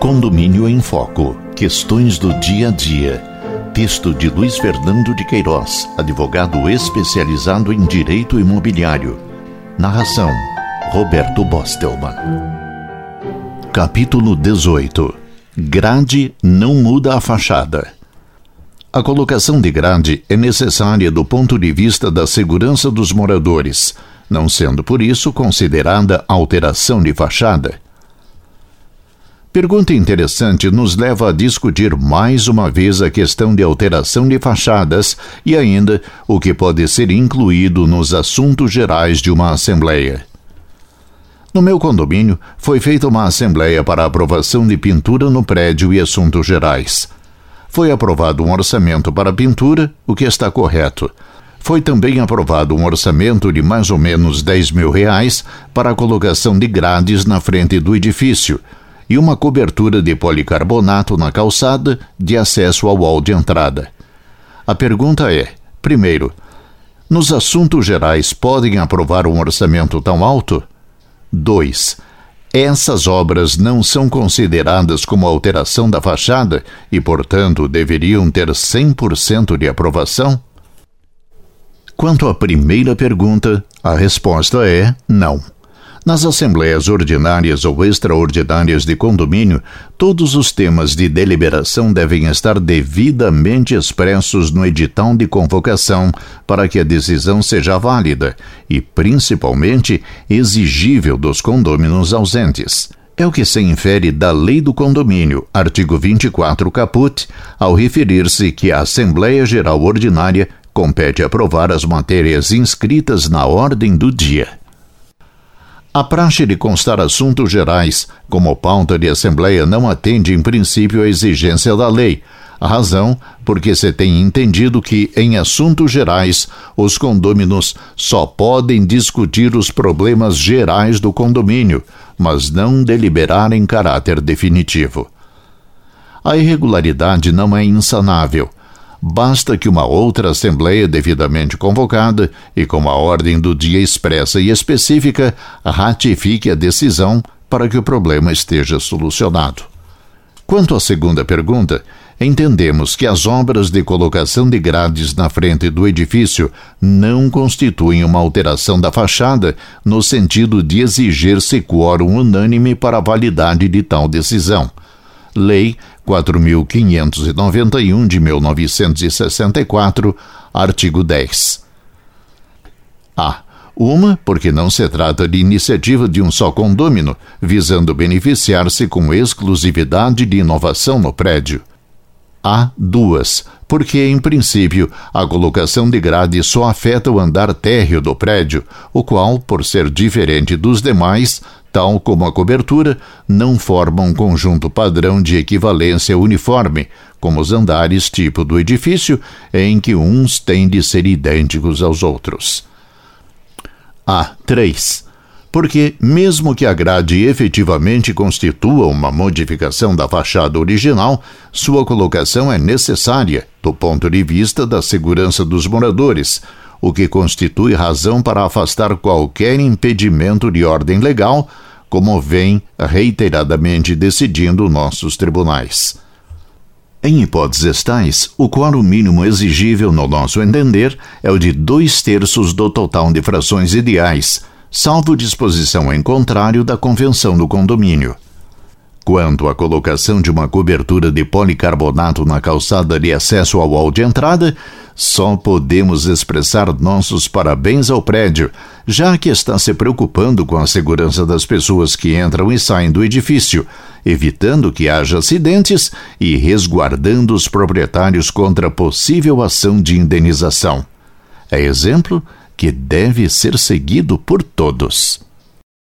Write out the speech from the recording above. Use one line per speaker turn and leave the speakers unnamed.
Condomínio em Foco. Questões do dia a dia. Texto de Luiz Fernando de Queiroz, advogado especializado em direito imobiliário. Narração: Roberto Bostelman. Capítulo 18. Grade não muda a fachada. A colocação de grade é necessária do ponto de vista da segurança dos moradores, não sendo por isso considerada alteração de fachada. Pergunta interessante nos leva a discutir mais uma vez a questão de alteração de fachadas e ainda o que pode ser incluído nos assuntos gerais de uma assembleia. No meu condomínio, foi feita uma assembleia para aprovação de pintura no prédio e assuntos gerais. Foi aprovado um orçamento para pintura, o que está correto. Foi também aprovado um orçamento de mais ou menos 10 mil reais para a colocação de grades na frente do edifício e uma cobertura de policarbonato na calçada de acesso ao hall de entrada. A pergunta é: primeiro, nos assuntos gerais podem aprovar um orçamento tão alto? 2. Essas obras não são consideradas como alteração da fachada e, portanto, deveriam ter 100% de aprovação? Quanto à primeira pergunta, a resposta é não. Nas assembleias ordinárias ou extraordinárias de condomínio, todos os temas de deliberação devem estar devidamente expressos no edital de convocação para que a decisão seja válida e, principalmente, exigível dos condôminos ausentes. É o que se infere da Lei do Condomínio, artigo 24 caput, ao referir-se que a Assembleia Geral Ordinária compete aprovar as matérias inscritas na ordem do dia. A praxe de constar assuntos gerais como pauta de assembleia não atende em princípio à exigência da lei. A razão, porque se tem entendido que, em assuntos gerais, os condôminos só podem discutir os problemas gerais do condomínio, mas não deliberar em caráter definitivo. A irregularidade não é insanável basta que uma outra assembleia devidamente convocada e com a ordem do dia expressa e específica ratifique a decisão para que o problema esteja solucionado. Quanto à segunda pergunta, entendemos que as obras de colocação de grades na frente do edifício não constituem uma alteração da fachada no sentido de exigir-se quórum unânime para a validade de tal decisão. Lei 4.591 de 1964, artigo 10. A. Uma, porque não se trata de iniciativa de um só condômino, visando beneficiar-se com exclusividade de inovação no prédio. A. Duas, porque, em princípio, a colocação de grade só afeta o andar térreo do prédio, o qual, por ser diferente dos demais, tal como a cobertura, não forma um conjunto padrão de equivalência uniforme, como os andares tipo do edifício, em que uns têm de ser idênticos aos outros. A. 3 porque, mesmo que a grade efetivamente constitua uma modificação da fachada original, sua colocação é necessária do ponto de vista da segurança dos moradores, o que constitui razão para afastar qualquer impedimento de ordem legal, como vem reiteradamente decidindo nossos tribunais. Em hipóteses tais, o quórum mínimo exigível, no nosso entender, é o de dois terços do total de frações ideais salvo disposição em contrário da Convenção do Condomínio. Quanto à colocação de uma cobertura de policarbonato na calçada de acesso ao hall de entrada, só podemos expressar nossos parabéns ao prédio, já que está se preocupando com a segurança das pessoas que entram e saem do edifício, evitando que haja acidentes e resguardando os proprietários contra possível ação de indenização. É exemplo que deve ser seguido por todos.